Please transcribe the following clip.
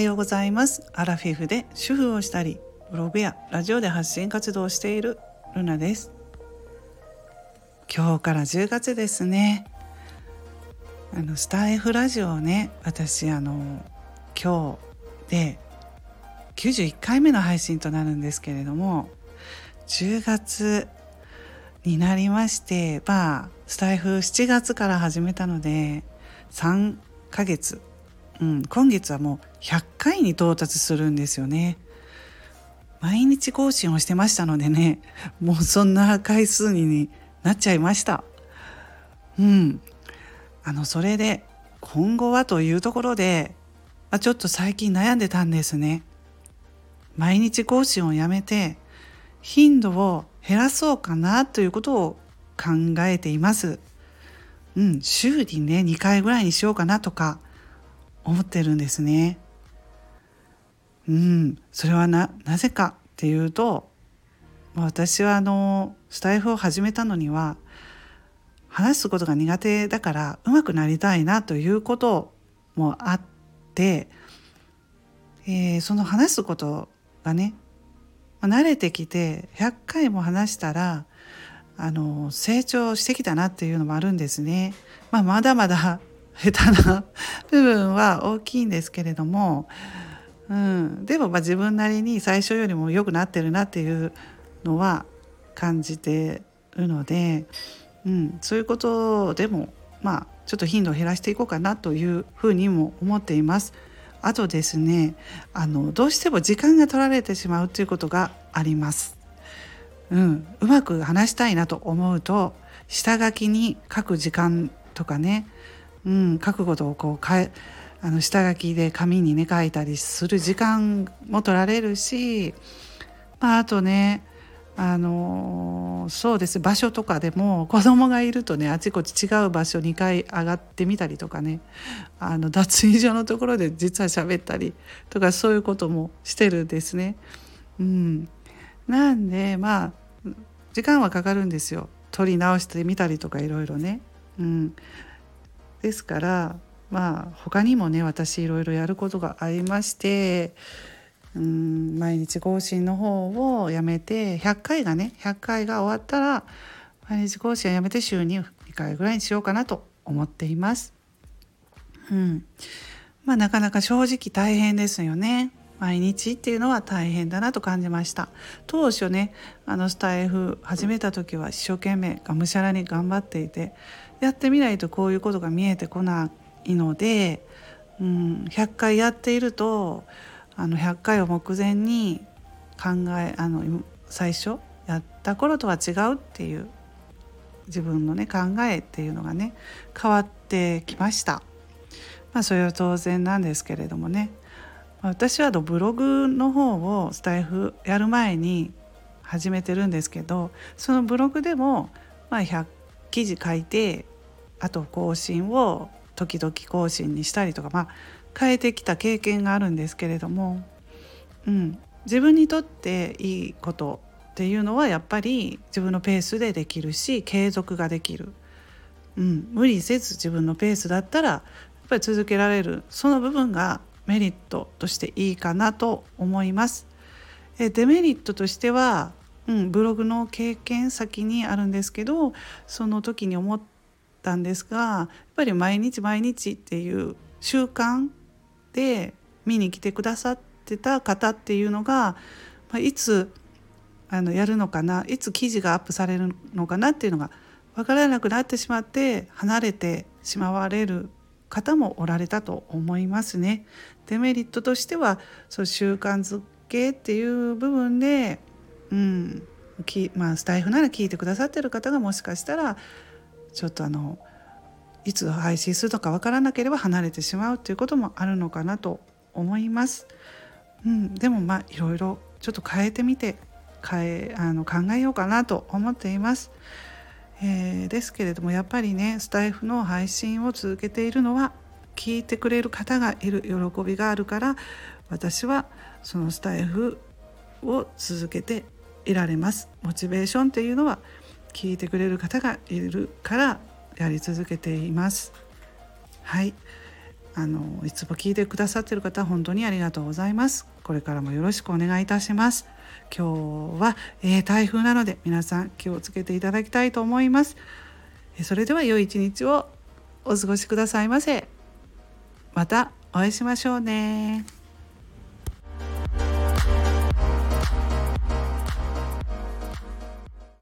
はようございます。アラフィフで主婦をしたりブログやラジオで発信活動をしているルナです。今日から10月ですね。あのスター F ラジオをね私あの今日で91回目の配信となるんですけれども10月になりましてまあスタイフ7月から始めたので3ヶ月、うん、今月はもう100回に到達するんですよね。毎日更新をしてましたのでね もうそんな回数になっちゃいました。うん、あのそれで今後はというところで、まあ、ちょっと最近悩んでたんですね。毎日更新をやめて頻度を減らそうかなということを考えています。うん、週にね2回ぐらいにしようかなとか思ってるんですね。うん、それはななぜかっていうと私はあのスタイフを始めたのには話すことが苦手だから上手くなりたいなということもあって、えー、その話すことがね慣れてきて100回も話したらあの成長してきたなっていうのもあるんですね。まあ、まだまだ下手な部分は大きいんですけれども、うん、でもまあ自分なりに最初よりも良くなってるなっていうのは感じてるので、うん、そういうことでもまあちょっと頻度を減らしていこうかなというふうにも思っています。あとですねあのどうしても時間が取られてしまうということがあります。うん、うまく話したいなと思うと下書きに書く時間とかね、うん、書くことをこう変えあの下書きで紙にね書いたりする時間も取られるし、まあ、あとねあのそうです場所とかでも子供がいるとねあちこち違う場所2回上がってみたりとかねあの脱衣所のところで実は喋ったりとかそういうこともしてるんですね。うん、なんでまあ時間はかかるんですよ取り直してみたりとかいろいろね。うん、ですからまあ他にもね私いろいろやることがありましてうん毎日更新の方をやめて100回がね100回が終わったら毎日更新をやめて週に2回ぐらいにしようかなと思っています。うん、まあなかなか正直大変ですよね。毎日っていうのは大変だなと感じました当初ねあのスタイフ始めた時は一生懸命がむしゃらに頑張っていてやってみないとこういうことが見えてこないので、うん、100回やっているとあの100回を目前に考えあの最初やった頃とは違うっていう自分のね考えっていうのがね変わってきました。まあそれは当然なんですけれどもね私はブログの方をスタイフやる前に始めてるんですけどそのブログでも、まあ、100記事書いてあと更新を時々更新にしたりとか、まあ、変えてきた経験があるんですけれども、うん、自分にとっていいことっていうのはやっぱり自分のペースでできるし継続ができる、うん、無理せず自分のペースだったらやっぱり続けられる。その部分がメリットとしていいかなと思います。えデメリットとしては、うん、ブログの経験先にあるんですけどその時に思ったんですがやっぱり毎日毎日っていう習慣で見に来てくださってた方っていうのが、まあ、いつあのやるのかないつ記事がアップされるのかなっていうのが分からなくなってしまって離れてしまわれる方もおられたと思いますね。デメリットとしてはそう習慣づけっていう部分で、うんきまあ、スタイフなら聞いてくださってる方がもしかしたらちょっとあのいつ配信するのか分からなければ離れてしまうということもあるのかなと思います。うん、でもまあいろいろちょっと変えてみて変えあの考えようかなと思っています。えー、ですけれどもやっぱりねスタイフの配信を続けているのは聞いてくれる方がいる喜びがあるから私はそのスタイフを続けていられます。モチベーションっていうのは聞いてくれる方がいるからやり続けています。はい。あのいつも聞いてくださってる方本当にありがとうございます。これからもよろしくお願いいたします。今日は、えー、台風なので皆さん気をつけていただきたいと思います。それでは良い一日をお過ごしくださいませ。またお会いしましょうね。